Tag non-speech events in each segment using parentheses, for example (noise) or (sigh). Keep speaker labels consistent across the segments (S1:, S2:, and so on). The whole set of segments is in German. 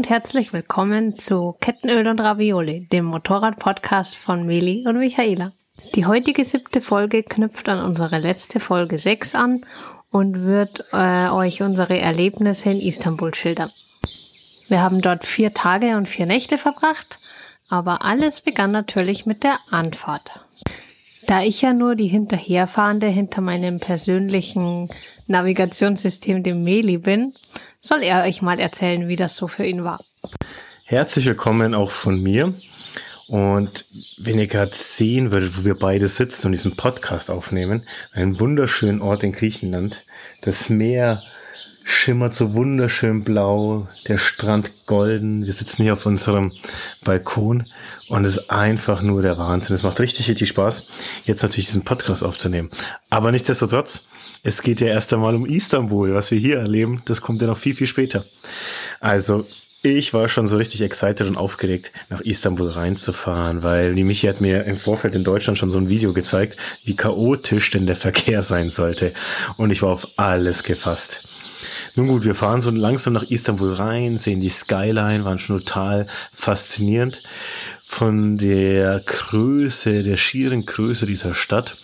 S1: Und herzlich willkommen zu Kettenöl und Ravioli, dem Motorrad-Podcast von Meli und Michaela. Die heutige siebte Folge knüpft an unsere letzte Folge 6 an und wird äh, euch unsere Erlebnisse in Istanbul schildern. Wir haben dort vier Tage und vier Nächte verbracht, aber alles begann natürlich mit der Anfahrt. Da ich ja nur die Hinterherfahrende hinter meinem persönlichen Navigationssystem, dem Meli, bin, soll er euch mal erzählen, wie das so für ihn war.
S2: Herzlich willkommen auch von mir. Und wenn ihr gerade sehen würdet, wo wir beide sitzen und diesen Podcast aufnehmen, einen wunderschönen Ort in Griechenland, das Meer schimmert so wunderschön blau, der Strand golden, wir sitzen hier auf unserem Balkon und es ist einfach nur der Wahnsinn. Es macht richtig, richtig Spaß, jetzt natürlich diesen Podcast aufzunehmen. Aber nichtsdestotrotz, es geht ja erst einmal um Istanbul, was wir hier erleben, das kommt ja noch viel, viel später. Also, ich war schon so richtig excited und aufgeregt, nach Istanbul reinzufahren, weil die Michi hat mir im Vorfeld in Deutschland schon so ein Video gezeigt, wie chaotisch denn der Verkehr sein sollte. Und ich war auf alles gefasst. Nun gut, wir fahren so langsam nach Istanbul rein, sehen die Skyline, waren schon total faszinierend von der Größe, der schieren Größe dieser Stadt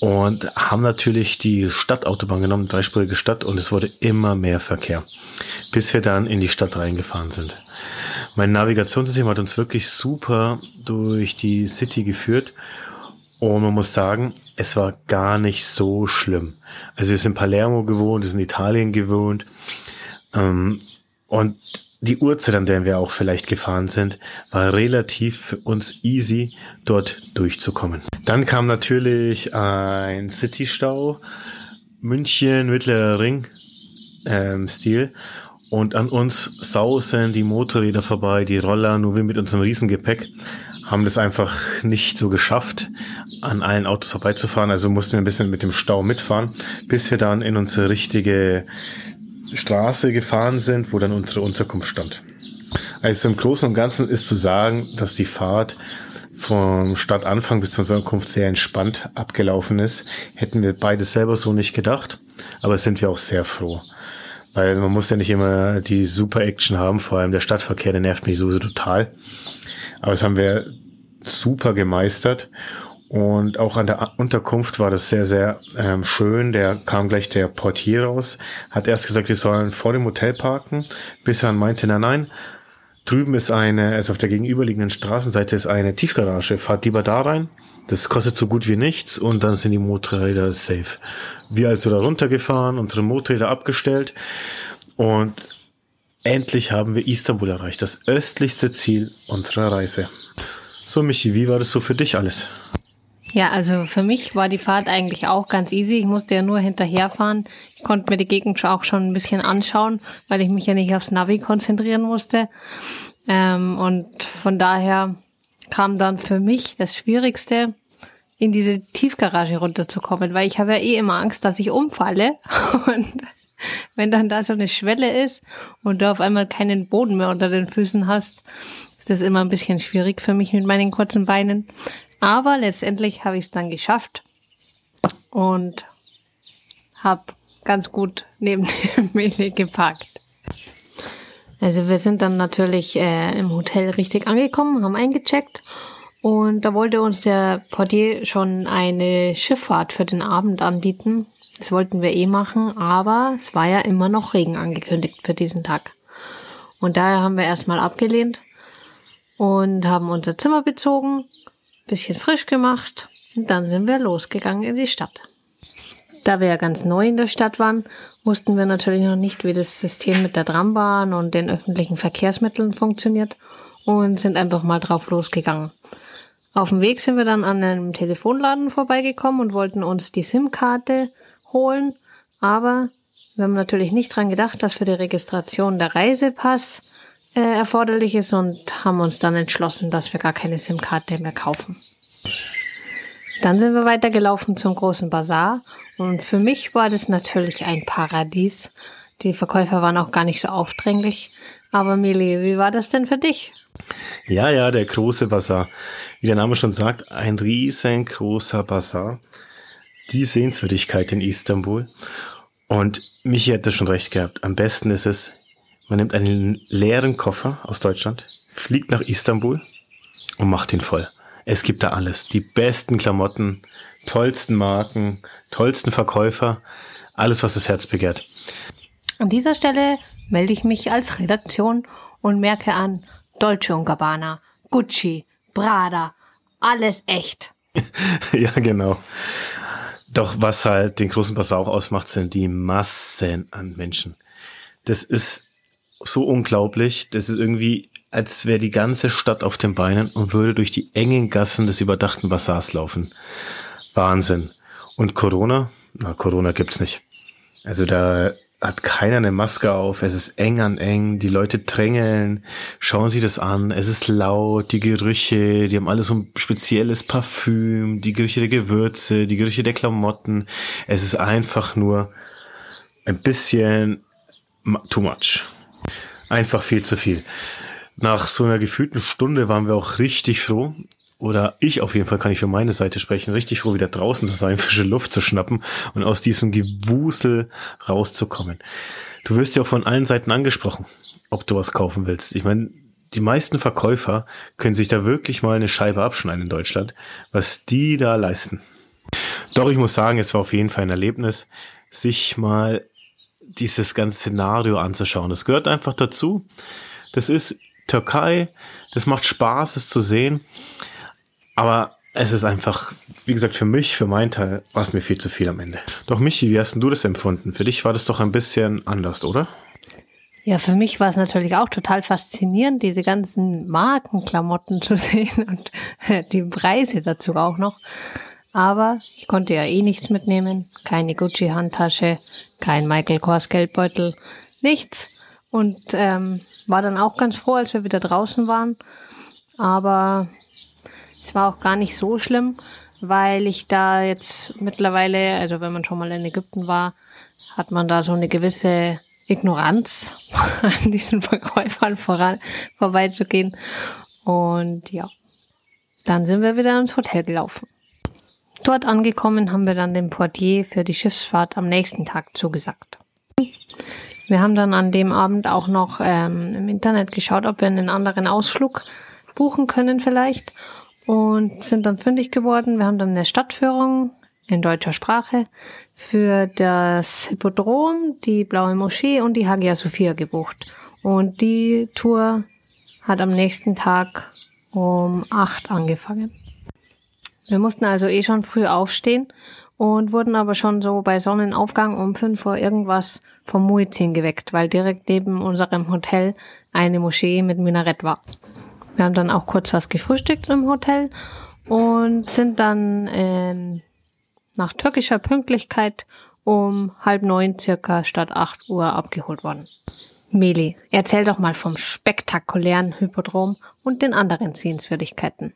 S2: und haben natürlich die Stadtautobahn genommen, dreispurige Stadt und es wurde immer mehr Verkehr, bis wir dann in die Stadt reingefahren sind. Mein Navigationssystem hat uns wirklich super durch die City geführt und man muss sagen, es war gar nicht so schlimm. Also wir sind in Palermo gewohnt, wir sind in Italien gewohnt. Ähm, und die Uhrzeit, an der wir auch vielleicht gefahren sind, war relativ für uns easy, dort durchzukommen. Dann kam natürlich ein City-Stau, München, Mittlerer Ring, ähm, Stil. Und an uns sausen die Motorräder vorbei, die Roller, nur wir mit unserem Riesengepäck haben das einfach nicht so geschafft, an allen Autos vorbeizufahren. Also mussten wir ein bisschen mit dem Stau mitfahren, bis wir dann in unsere richtige Straße gefahren sind, wo dann unsere Unterkunft stand. Also im Großen und Ganzen ist zu sagen, dass die Fahrt vom Stadtanfang bis zur Unterkunft sehr entspannt abgelaufen ist. Hätten wir beide selber so nicht gedacht, aber sind wir auch sehr froh. Weil man muss ja nicht immer die super Action haben, vor allem der Stadtverkehr, der nervt mich sowieso total. Aber das haben wir super gemeistert. Und auch an der Unterkunft war das sehr, sehr ähm, schön. Der kam gleich der Portier raus, hat erst gesagt, wir sollen vor dem Hotel parken, bis er meinte, nein, nein, drüben ist eine, also auf der gegenüberliegenden Straßenseite ist eine Tiefgarage. Fahrt lieber da rein. Das kostet so gut wie nichts und dann sind die Motorräder safe. Wir also da runtergefahren, unsere Motorräder abgestellt und Endlich haben wir Istanbul erreicht, das östlichste Ziel unserer Reise. So, Michi, wie war das so für dich alles?
S1: Ja, also für mich war die Fahrt eigentlich auch ganz easy. Ich musste ja nur hinterherfahren. Ich konnte mir die Gegend auch schon ein bisschen anschauen, weil ich mich ja nicht aufs Navi konzentrieren musste. Ähm, und von daher kam dann für mich das Schwierigste, in diese Tiefgarage runterzukommen, weil ich habe ja eh immer Angst, dass ich umfalle. (laughs) Und wenn dann da so eine Schwelle ist und du auf einmal keinen Boden mehr unter den Füßen hast, ist das immer ein bisschen schwierig für mich mit meinen kurzen Beinen. Aber letztendlich habe ich es dann geschafft und habe ganz gut neben (laughs) dem Mele geparkt. Also wir sind dann natürlich äh, im Hotel richtig angekommen, haben eingecheckt und da wollte uns der Portier schon eine Schifffahrt für den Abend anbieten. Das wollten wir eh machen, aber es war ja immer noch Regen angekündigt für diesen Tag. Und daher haben wir erstmal abgelehnt und haben unser Zimmer bezogen, bisschen frisch gemacht und dann sind wir losgegangen in die Stadt. Da wir ja ganz neu in der Stadt waren, wussten wir natürlich noch nicht, wie das System mit der Trambahn und den öffentlichen Verkehrsmitteln funktioniert und sind einfach mal drauf losgegangen. Auf dem Weg sind wir dann an einem Telefonladen vorbeigekommen und wollten uns die SIM-Karte holen, aber wir haben natürlich nicht dran gedacht, dass für die Registration der Reisepass äh, erforderlich ist und haben uns dann entschlossen, dass wir gar keine SIM-Karte mehr kaufen. Dann sind wir weitergelaufen zum großen Bazar und für mich war das natürlich ein Paradies. Die Verkäufer waren auch gar nicht so aufdringlich. Aber Mili, wie war das denn für dich?
S2: Ja, ja, der große Bazar. Wie der Name schon sagt, ein riesengroßer Bazar die Sehenswürdigkeit in Istanbul. Und Michi hätte schon recht gehabt. Am besten ist es, Man nimmt einen leeren Koffer aus Deutschland, fliegt nach Istanbul und macht ihn voll. Es gibt da alles. Die besten Klamotten, tollsten Marken, tollsten Verkäufer, alles, was das Herz begehrt.
S1: An dieser Stelle melde ich mich als Redaktion und merke an, Dolce Gabbana, Gucci, Prada, alles echt. (laughs)
S2: ja, genau. Doch was halt den großen Basar auch ausmacht, sind die Massen an Menschen. Das ist so unglaublich. Das ist irgendwie, als wäre die ganze Stadt auf den Beinen und würde durch die engen Gassen des überdachten Basars laufen. Wahnsinn. Und Corona? Na, Corona gibt's nicht. Also da hat keiner eine Maske auf, es ist eng an eng, die Leute drängeln, schauen sich das an, es ist laut, die Gerüche, die haben alle so ein spezielles Parfüm, die Gerüche der Gewürze, die Gerüche der Klamotten. Es ist einfach nur ein bisschen too much. Einfach viel zu viel. Nach so einer gefühlten Stunde waren wir auch richtig froh, oder ich auf jeden Fall kann ich für meine Seite sprechen, richtig froh, wieder draußen zu sein, (laughs) frische Luft zu schnappen und aus diesem Gewusel rauszukommen. Du wirst ja auch von allen Seiten angesprochen, ob du was kaufen willst. Ich meine, die meisten Verkäufer können sich da wirklich mal eine Scheibe abschneiden in Deutschland, was die da leisten. Doch ich muss sagen, es war auf jeden Fall ein Erlebnis, sich mal dieses ganze Szenario anzuschauen. Das gehört einfach dazu. Das ist Türkei, das macht Spaß, es zu sehen. Aber es ist einfach, wie gesagt, für mich, für meinen Teil, war es mir viel zu viel am Ende. Doch Michi, wie hast du das empfunden? Für dich war das doch ein bisschen anders, oder?
S1: Ja, für mich war es natürlich auch total faszinierend, diese ganzen Markenklamotten zu (laughs) sehen und die Preise dazu auch noch. Aber ich konnte ja eh nichts mitnehmen. Keine Gucci-Handtasche, kein Michael Kors Geldbeutel, nichts. Und ähm, war dann auch ganz froh, als wir wieder draußen waren. Aber es war auch gar nicht so schlimm, weil ich da jetzt mittlerweile, also wenn man schon mal in Ägypten war, hat man da so eine gewisse Ignoranz (laughs) an diesen Verkäufern voran, vorbeizugehen. Und ja, dann sind wir wieder ins Hotel gelaufen. Dort angekommen haben wir dann dem Portier für die Schiffsfahrt am nächsten Tag zugesagt. Wir haben dann an dem Abend auch noch ähm, im Internet geschaut, ob wir einen anderen Ausflug buchen können vielleicht und sind dann fündig geworden. Wir haben dann eine Stadtführung in deutscher Sprache für das Hippodrom, die Blaue Moschee und die Hagia Sophia gebucht. Und die Tour hat am nächsten Tag um acht angefangen. Wir mussten also eh schon früh aufstehen und wurden aber schon so bei Sonnenaufgang um fünf Uhr irgendwas vom Muezzin geweckt, weil direkt neben unserem Hotel eine Moschee mit Minarett war. Wir haben dann auch kurz was gefrühstückt im Hotel und sind dann ähm, nach türkischer Pünktlichkeit um halb neun circa statt acht Uhr abgeholt worden. Meli, erzähl doch mal vom spektakulären Hypodrom und den anderen Sehenswürdigkeiten.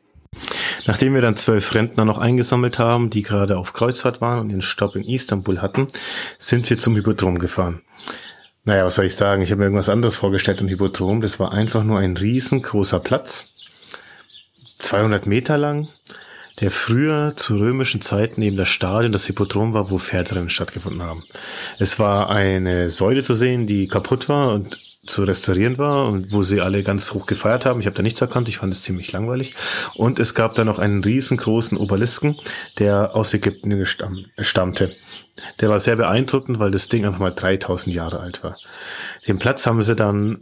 S2: Nachdem wir dann zwölf Rentner noch eingesammelt haben, die gerade auf Kreuzfahrt waren und den Stopp in Istanbul hatten, sind wir zum Hypodrom gefahren. Naja, was soll ich sagen? Ich habe mir irgendwas anderes vorgestellt im Hippodrom. Das war einfach nur ein riesengroßer Platz, 200 Meter lang, der früher zu römischen Zeiten eben das Stadion, das Hippodrom war, wo Pferderennen stattgefunden haben. Es war eine Säule zu sehen, die kaputt war und zu restaurieren war und wo sie alle ganz hoch gefeiert haben. Ich habe da nichts erkannt, ich fand es ziemlich langweilig. Und es gab da noch einen riesengroßen Obelisken, der aus Ägypten stammte. Der war sehr beeindruckend, weil das Ding einfach mal 3000 Jahre alt war. Den Platz haben sie dann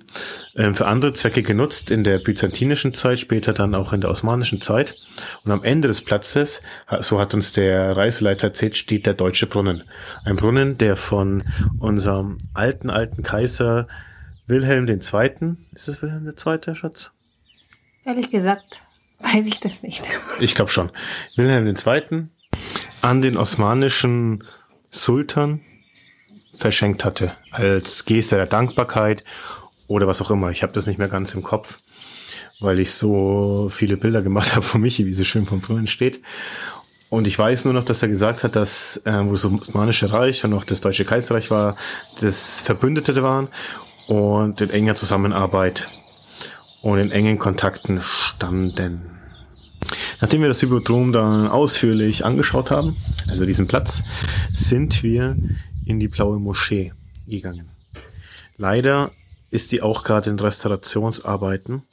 S2: ähm, für andere Zwecke genutzt, in der byzantinischen Zeit, später dann auch in der osmanischen Zeit. Und am Ende des Platzes, so hat uns der Reiseleiter erzählt, steht der Deutsche Brunnen. Ein Brunnen, der von unserem alten, alten Kaiser Wilhelm II. Ist es Wilhelm II., Schatz?
S1: Ehrlich gesagt, weiß ich das nicht. (laughs)
S2: Ich glaube schon. Wilhelm II. an den osmanischen Sultan verschenkt hatte, als Geste der Dankbarkeit oder was auch immer. Ich habe das nicht mehr ganz im Kopf, weil ich so viele Bilder gemacht (laughs) habe von Michi, wie sie schön vom Brunnen steht. Und ich weiß nur noch, dass er gesagt hat, dass äh, wo das Osmanische Reich und auch das Deutsche Kaiserreich war, das Verbündete waren und in enger Zusammenarbeit und in engen Kontakten standen. Nachdem wir das Hippodrom dann ausführlich angeschaut haben, also diesen Platz, sind wir in die blaue Moschee gegangen. Leider ist die auch gerade in Restaurationsarbeiten,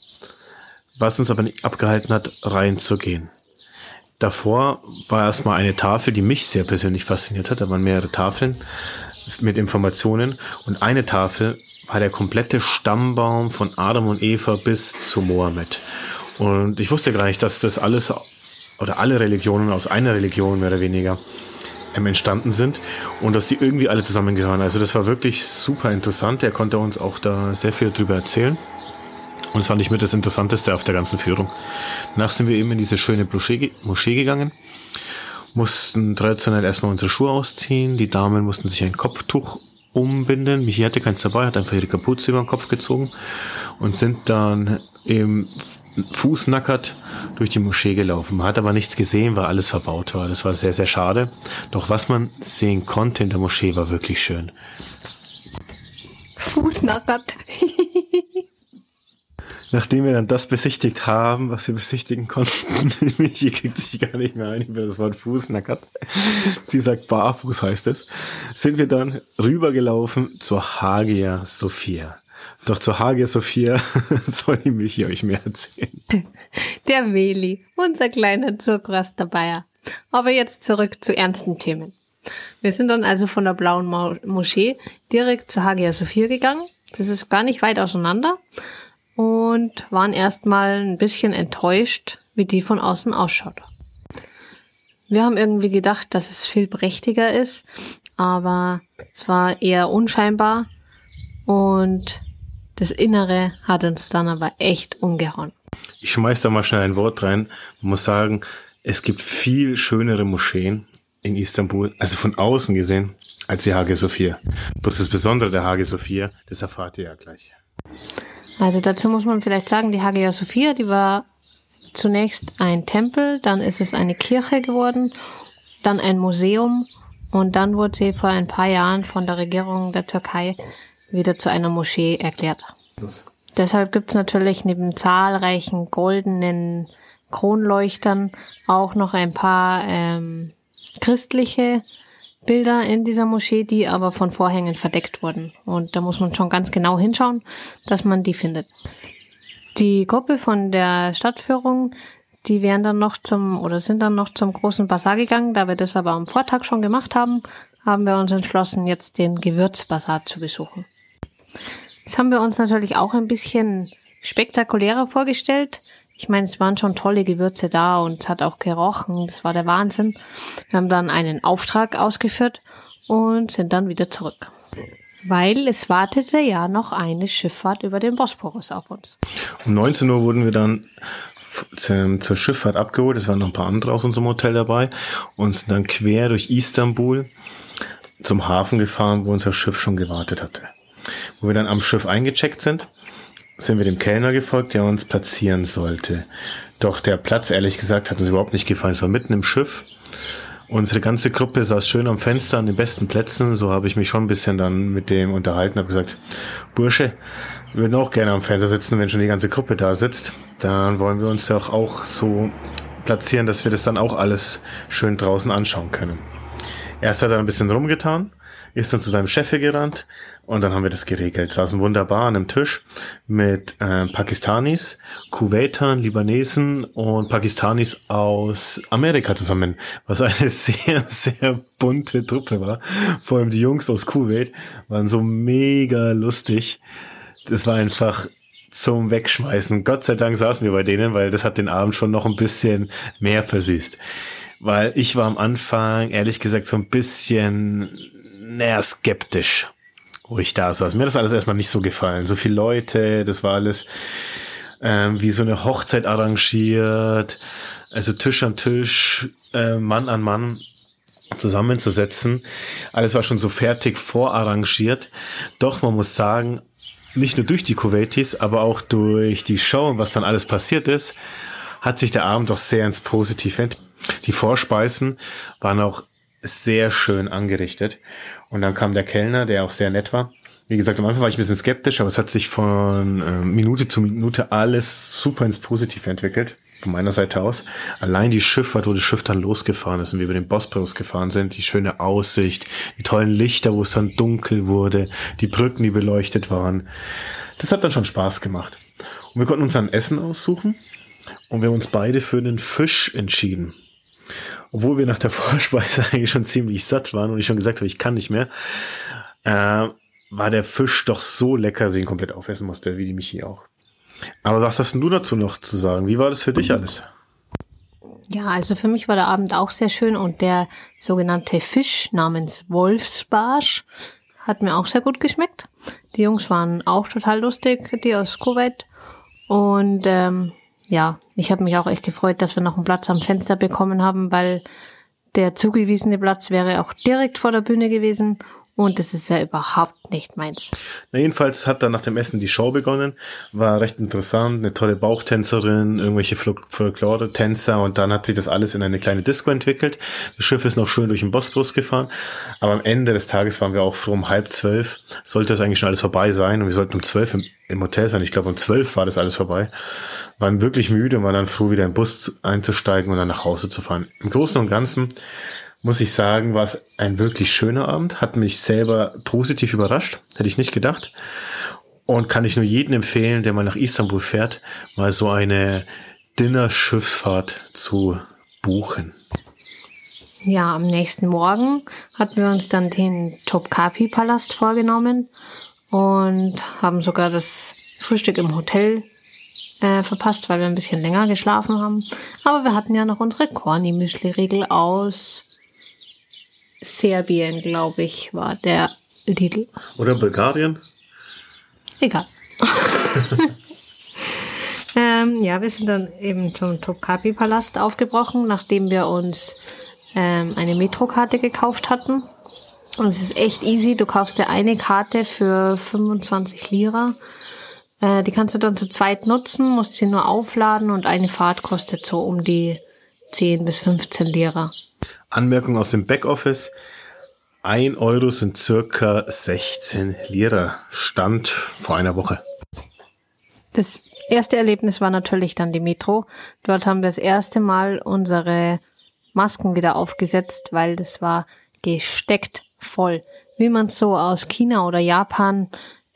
S2: was uns aber nicht abgehalten hat, reinzugehen. Davor war erstmal eine Tafel, die mich sehr persönlich fasziniert hat. Da waren mehrere Tafeln mit Informationen und eine Tafel war der komplette Stammbaum von Adam und Eva bis zu Mohammed. Und ich wusste gar nicht, dass das alles oder alle Religionen aus einer Religion mehr oder weniger ähm, entstanden sind und dass die irgendwie alle zusammengehören. Also das war wirklich super interessant. Er konnte uns auch da sehr viel drüber erzählen. Und das fand ich mit das Interessanteste auf der ganzen Führung. Danach sind wir eben in diese schöne Moschee, Moschee gegangen, mussten traditionell erstmal unsere Schuhe ausziehen. Die Damen mussten sich ein Kopftuch umbinden. Michi hatte keins dabei, hat einfach ihre Kapuze über den Kopf gezogen und sind dann im Fußnackert durch die Moschee gelaufen. Man hat aber nichts gesehen, weil alles verbaut war. Das war sehr, sehr schade. Doch was man sehen konnte in der Moschee war wirklich schön.
S1: Fußnackert. (laughs)
S2: Nachdem wir dann das besichtigt haben, was wir besichtigen konnten, (laughs) Michi kriegt sich gar nicht mehr ein über das Wort Fußnackert. Sie sagt barfuß heißt es. Sind wir dann rübergelaufen zur Hagia Sophia. Doch zur Hagia Sophia (laughs) soll die Michi euch mehr erzählen.
S1: Der Meli, unser kleiner Zurkraster Bayer. Aber jetzt zurück zu ernsten Themen. Wir sind dann also von der blauen Moschee direkt zur Hagia Sophia gegangen. Das ist gar nicht weit auseinander und waren erstmal ein bisschen enttäuscht, wie die von außen ausschaut. Wir haben irgendwie gedacht, dass es viel prächtiger ist, aber es war eher unscheinbar und das Innere hat uns dann aber echt umgehauen.
S2: Ich schmeiß da mal schnell ein Wort rein. Man muss sagen, es gibt viel schönere Moscheen in Istanbul, also von außen gesehen, als die Hagia Sophia. Bloß das Besondere der Hagia Sophia, das erfahrt ihr ja gleich.
S1: Also dazu muss man vielleicht sagen, die Hagia Sophia, die war zunächst ein Tempel, dann ist es eine Kirche geworden, dann ein Museum und dann wurde sie vor ein paar Jahren von der Regierung der Türkei wieder zu einer Moschee erklärt. Das. Deshalb gibt's natürlich neben zahlreichen goldenen Kronleuchtern auch noch ein paar ähm, christliche Bilder in dieser Moschee, die aber von Vorhängen verdeckt wurden. Und da muss man schon ganz genau hinschauen, dass man die findet. Die Gruppe von der Stadtführung, die wären dann noch zum oder sind dann noch zum großen Bazar gegangen. Da wir das aber am Vortag schon gemacht haben, haben wir uns entschlossen, jetzt den Gewürzbazar zu besuchen. Das haben wir uns natürlich auch ein bisschen spektakulärer vorgestellt. Ich meine, es waren schon tolle Gewürze da und es hat auch gerochen. Das war der Wahnsinn. Wir haben dann einen Auftrag ausgeführt und sind dann wieder zurück. Weil es wartete ja noch eine Schifffahrt über den Bosporus auf uns.
S2: Um 19 Uhr wurden wir dann zur Schifffahrt abgeholt. Es waren noch ein paar andere aus unserem Hotel dabei und sind dann quer durch Istanbul zum Hafen gefahren, wo unser Schiff schon gewartet hatte. Wo wir dann am Schiff eingecheckt sind, sind wir dem Kellner gefolgt, der uns platzieren sollte. Doch der Platz, ehrlich gesagt, hat uns überhaupt nicht gefallen. Es war mitten im Schiff. Unsere ganze Gruppe saß schön am Fenster an den besten Plätzen. So habe ich mich schon ein bisschen dann mit dem unterhalten, habe gesagt, Bursche, wir würden auch gerne am Fenster sitzen, wenn schon die ganze Gruppe da sitzt. Dann wollen wir uns doch auch so platzieren, dass wir das dann auch alles schön draußen anschauen können. Erst hat er ein bisschen rumgetan, ist dann zu seinem Chef gerannt und dann haben wir das geregelt. Saßen wunderbar an einem Tisch mit äh, Pakistanis, Kuwaitern, Libanesen und Pakistanis aus Amerika zusammen, was eine (laughs) sehr, sehr bunte Truppe war. Vor allem die Jungs aus Kuwait waren so mega lustig. Das war einfach zum Wegschmeißen. Gott sei Dank saßen wir bei denen, weil das hat den Abend schon noch ein bisschen mehr versüßt. Weil ich war am Anfang, ehrlich gesagt, so ein bisschen naja, skeptisch, wo ich da saß. Mir hat das alles erstmal nicht so gefallen. So viele Leute, das war alles ähm, wie so eine Hochzeit arrangiert, also Tisch an Tisch, äh, Mann an Mann zusammenzusetzen. Alles war schon so fertig vorarrangiert. Doch man muss sagen, nicht nur durch die Kuwaitis, aber auch durch die Show und was dann alles passiert ist, hat sich der Abend doch sehr ins Positive entwickelt. Die Vorspeisen waren auch sehr schön angerichtet. Und dann kam der Kellner, der auch sehr nett war. Wie gesagt, am Anfang war ich ein bisschen skeptisch, aber es hat sich von äh, Minute zu Minute alles super ins Positive entwickelt. von meiner Seite aus. Allein die Schifffahrt, wo das Schiff dann losgefahren ist und wir über den Bosporus gefahren sind, die schöne Aussicht, die tollen Lichter, wo es dann dunkel wurde, die Brücken, die beleuchtet waren. Das hat dann schon Spaß gemacht. Und wir konnten uns dann Essen aussuchen und wir haben uns beide für einen Fisch entschieden. Obwohl wir nach der (laughs) Vorspeise eigentlich schon ziemlich satt waren und ich schon gesagt habe, ich kann nicht mehr, äh, war der Fisch doch so lecker, dass ich ihn komplett aufessen musste, wie die Michi auch. Aber was hast du dazu noch zu sagen? Wie war das für dich alles?
S1: Ja, also für mich war der Abend auch sehr schön und der sogenannte Fisch namens Wolfsbarsch hat mir auch sehr gut geschmeckt. Die Jungs waren auch total lustig, die aus Kuwait. Und ähm, ja, ich habe mich auch echt gefreut, dass wir noch einen Platz am Fenster bekommen haben, weil der zugewiesene Platz wäre auch direkt vor der Bühne gewesen und das ist ja überhaupt nicht meins.
S2: Na, jedenfalls hat dann nach dem Essen die Show begonnen. War recht interessant. Eine tolle Bauchtänzerin, irgendwelche Folklore-Tänzer und dann hat sich das alles in eine kleine Disco entwickelt. Das Schiff ist noch schön durch den Bosporus gefahren. Aber am Ende des Tages waren wir auch froh um halb zwölf. Sollte das eigentlich schon alles vorbei sein und wir sollten um zwölf im, im Hotel sein. Ich glaube um zwölf war das alles vorbei. Waren wirklich müde und waren dann froh, wieder den Bus einzusteigen und dann nach Hause zu fahren. Im Großen und Ganzen muss ich sagen, war es ein wirklich schöner Abend, hat mich selber positiv überrascht, hätte ich nicht gedacht. Und kann ich nur jedem empfehlen, der mal nach Istanbul fährt, mal so eine Dinner-Schiffsfahrt zu buchen.
S1: Ja, am nächsten Morgen hatten wir uns dann den Topkapi-Palast vorgenommen und haben sogar das Frühstück im Hotel äh, verpasst, weil wir ein bisschen länger geschlafen haben. Aber wir hatten ja noch unsere Corny-Müsli-Riegel aus Serbien, glaube ich, war der Lidl.
S2: Oder Bulgarien?
S1: Egal. (laughs) ähm, ja, wir sind dann eben zum Topkapi-Palast aufgebrochen, nachdem wir uns ähm, eine Metrokarte gekauft hatten. Und es ist echt easy. Du kaufst dir eine Karte für 25 Lira. Äh, die kannst du dann zu zweit nutzen, musst sie nur aufladen und eine Fahrt kostet so um die 10 bis 15 Lira.
S2: Anmerkung aus dem Backoffice. Ein Euro sind circa 16 Lira. Stand vor einer Woche.
S1: Das erste Erlebnis war natürlich dann die Metro. Dort haben wir das erste Mal unsere Masken wieder aufgesetzt, weil das war gesteckt voll. Wie man es so aus China oder Japan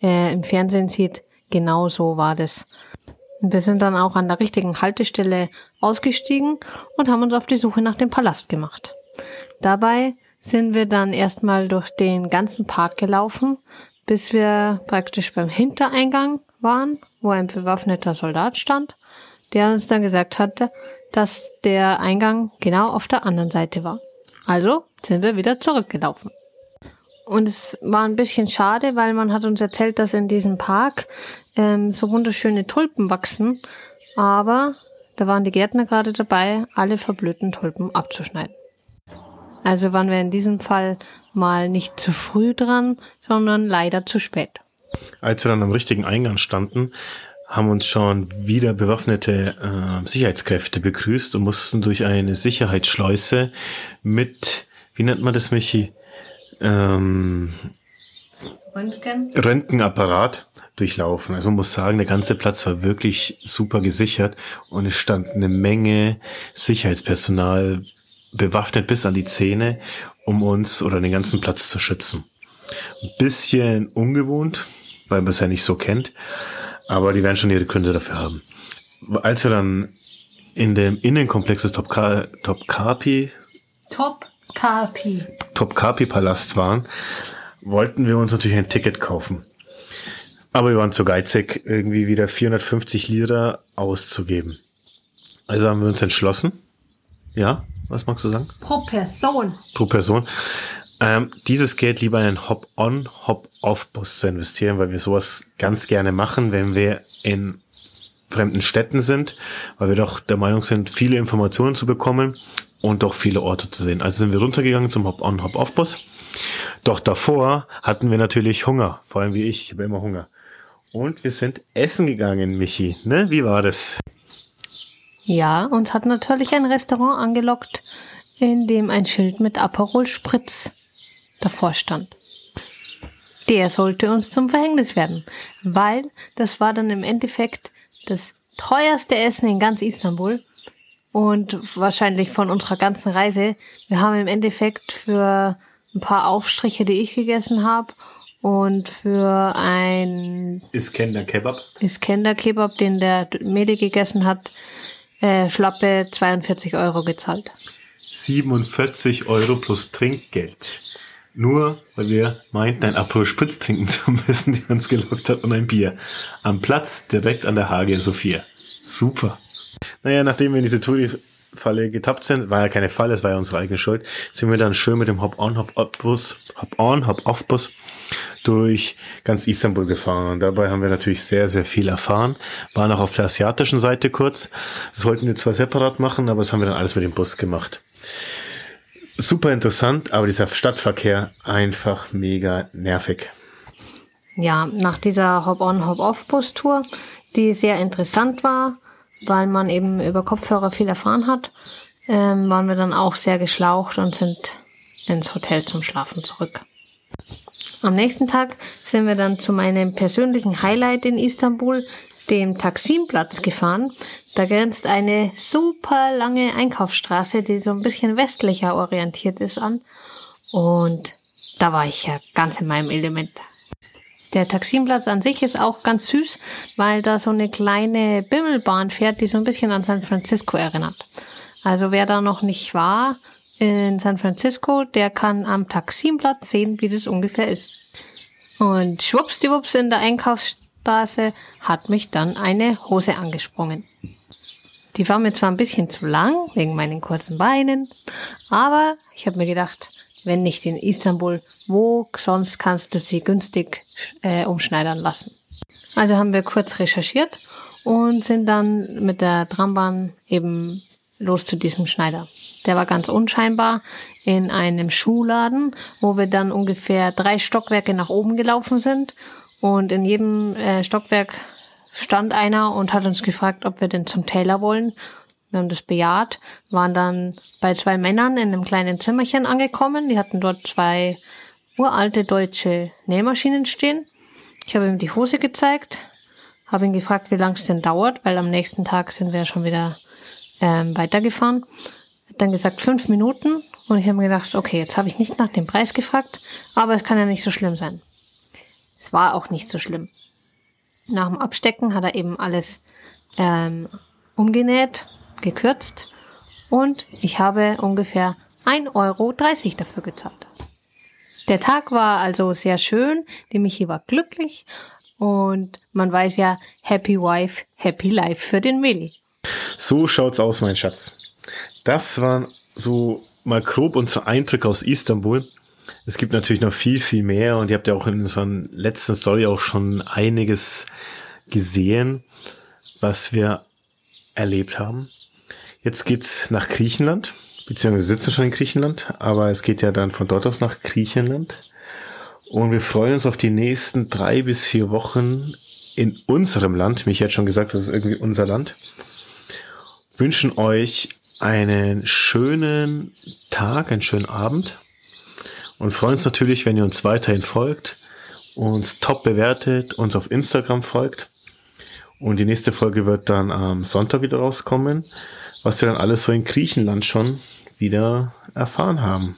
S1: äh, im Fernsehen sieht, genau so war das. Wir sind dann auch an der richtigen Haltestelle ausgestiegen und haben uns auf die Suche nach dem Palast gemacht. Dabei sind wir dann erstmal durch den ganzen Park gelaufen, bis wir praktisch beim Hintereingang waren, wo ein bewaffneter Soldat stand, der uns dann gesagt hatte, dass der Eingang genau auf der anderen Seite war. Also sind wir wieder zurückgelaufen. Und es war ein bisschen schade, weil man hat uns erzählt, dass in diesem Park ähm, so wunderschöne Tulpen wachsen. Aber da waren die Gärtner gerade dabei, alle verblühten Tulpen abzuschneiden. Also waren wir in diesem Fall mal nicht zu früh dran, sondern leider zu spät.
S2: Als wir dann am richtigen Eingang standen, haben uns schon wieder bewaffnete äh, Sicherheitskräfte begrüßt und mussten durch eine Sicherheitsschleuse mit, wie nennt man das, Michi? Ähm, Röntgen? Röntgenapparat durchlaufen. Also man muss sagen, der ganze Platz war wirklich super gesichert und es stand eine Menge Sicherheitspersonal bewaffnet bis an die Zähne, um uns oder den ganzen Platz zu schützen. Ein bisschen ungewohnt, weil man es ja nicht so kennt, aber die werden schon ihre Gründe dafür haben. Als wir dann in dem Innenkomplex des Top, Top Carpi
S1: Top Kapi.
S2: Top-Kapi-Palast waren, wollten wir uns natürlich ein Ticket kaufen. Aber wir waren zu geizig, irgendwie wieder 450 Lira auszugeben. Also haben wir uns entschlossen. Ja, was magst du sagen?
S1: Pro Person.
S2: Pro Person. Ähm, dieses Geld lieber in einen Hop-on, Hop-off-Bus zu investieren, weil wir sowas ganz gerne machen, wenn wir in fremden Städten sind, weil wir doch der Meinung sind, viele Informationen zu bekommen und doch viele Orte zu sehen. Also sind wir runtergegangen zum Hop-on, Hop-off-Bus. Doch davor hatten wir natürlich Hunger, vor allem wie ich, ich habe immer Hunger. Und wir sind essen gegangen, Michi. Ne? Wie war das?
S1: Ja, uns hat natürlich ein Restaurant angelockt, in dem ein Schild mit Aperol Spritz davor stand. Der sollte uns zum Verhängnis werden, weil das war dann im Endeffekt das teuerste Essen in ganz Istanbul und wahrscheinlich von unserer ganzen Reise. Wir haben im Endeffekt für ein paar Aufstriche, die ich gegessen habe, und für ein
S2: Iskender Kebab,
S1: Iskender Kebab, den der Mede gegessen hat, äh, schlappe 42 Euro gezahlt.
S2: 47 Euro plus Trinkgeld. Nur, weil wir meinten, ein Aperol Spritz trinken (laughs) zu müssen, die uns gelockt hat und ein Bier. Am Platz direkt an der Hagia Sophia. Super. Naja, nachdem wir in diese Touri-Falle getappt sind, war ja keine Falle, es war ja unsere eigene Schuld, sind wir dann schön mit dem Hop-on, Hop-off-Bus, Hop-on, Hop-off-Bus durch ganz Istanbul gefahren. Dabei haben wir natürlich sehr, sehr viel erfahren. Waren auch auf der asiatischen Seite kurz. Das wollten wir zwar separat machen, aber das haben wir dann alles mit dem Bus gemacht. Super interessant, aber dieser Stadtverkehr einfach mega nervig.
S1: Ja, nach dieser Hop-on, Hop-off-Bus-Tour, die sehr interessant war, weil man eben über Kopfhörer viel erfahren hat, ähm, waren wir dann auch sehr geschlaucht und sind ins Hotel zum Schlafen zurück. Am nächsten Tag sind wir dann zu meinem persönlichen Highlight in Istanbul, dem Taksimplatz, gefahren. Da grenzt eine super lange Einkaufsstraße, die so ein bisschen westlicher orientiert ist, an. Und da war ich ja ganz in meinem Element. Der Taximplatz an sich ist auch ganz süß, weil da so eine kleine Bimmelbahn fährt, die so ein bisschen an San Francisco erinnert. Also wer da noch nicht war in San Francisco, der kann am Taximplatz sehen, wie das ungefähr ist. Und schwuppsdiwupps in der Einkaufsstraße hat mich dann eine Hose angesprungen. Die war mir zwar ein bisschen zu lang, wegen meinen kurzen Beinen, aber ich habe mir gedacht, wenn nicht in Istanbul, wo sonst kannst du sie günstig äh, umschneidern lassen. Also haben wir kurz recherchiert und sind dann mit der Trambahn eben los zu diesem Schneider. Der war ganz unscheinbar in einem Schuhladen, wo wir dann ungefähr drei Stockwerke nach oben gelaufen sind und in jedem äh, Stockwerk stand einer und hat uns gefragt, ob wir denn zum Taylor wollen. Wir haben das bejaht, waren dann bei zwei Männern in einem kleinen Zimmerchen angekommen. Die hatten dort zwei uralte deutsche Nähmaschinen stehen. Ich habe ihm die Hose gezeigt, habe ihn gefragt, wie lang es denn dauert, weil am nächsten Tag sind wir schon wieder ähm, weitergefahren. Hat dann gesagt fünf Minuten und ich habe mir gedacht, okay, jetzt habe ich nicht nach dem Preis gefragt, aber es kann ja nicht so schlimm sein. Es war auch nicht so schlimm. Nach dem Abstecken hat er eben alles ähm, umgenäht, gekürzt und ich habe ungefähr 1,30 Euro dafür gezahlt. Der Tag war also sehr schön, die Michi war glücklich und man weiß ja, Happy Wife, Happy Life für den Meli.
S2: So schaut's aus, mein Schatz. Das waren so mal grob unsere Eindrücke aus Istanbul. Es gibt natürlich noch viel, viel mehr und ihr habt ja auch in unserer letzten Story auch schon einiges gesehen, was wir erlebt haben. Jetzt geht's nach Griechenland, beziehungsweise sitzen schon in Griechenland, aber es geht ja dann von dort aus nach Griechenland. Und wir freuen uns auf die nächsten drei bis vier Wochen in unserem Land. Mich hat schon gesagt, das ist irgendwie unser Land. Wünschen euch einen schönen Tag, einen schönen Abend und freuen uns natürlich, wenn ihr uns weiterhin folgt, uns top bewertet, uns auf Instagram folgt. Und die nächste Folge wird dann am Sonntag wieder rauskommen, was wir dann alles so in Griechenland schon wieder erfahren haben.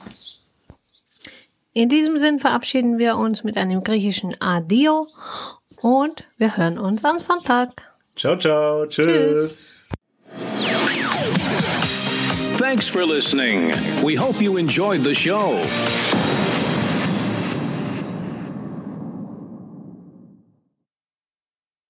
S1: In diesem Sinn verabschieden wir uns mit einem griechischen Adio und wir hören uns am Sonntag.
S2: Ciao, ciao. Tschüss.
S3: Thanks for listening. We hope you enjoyed the show.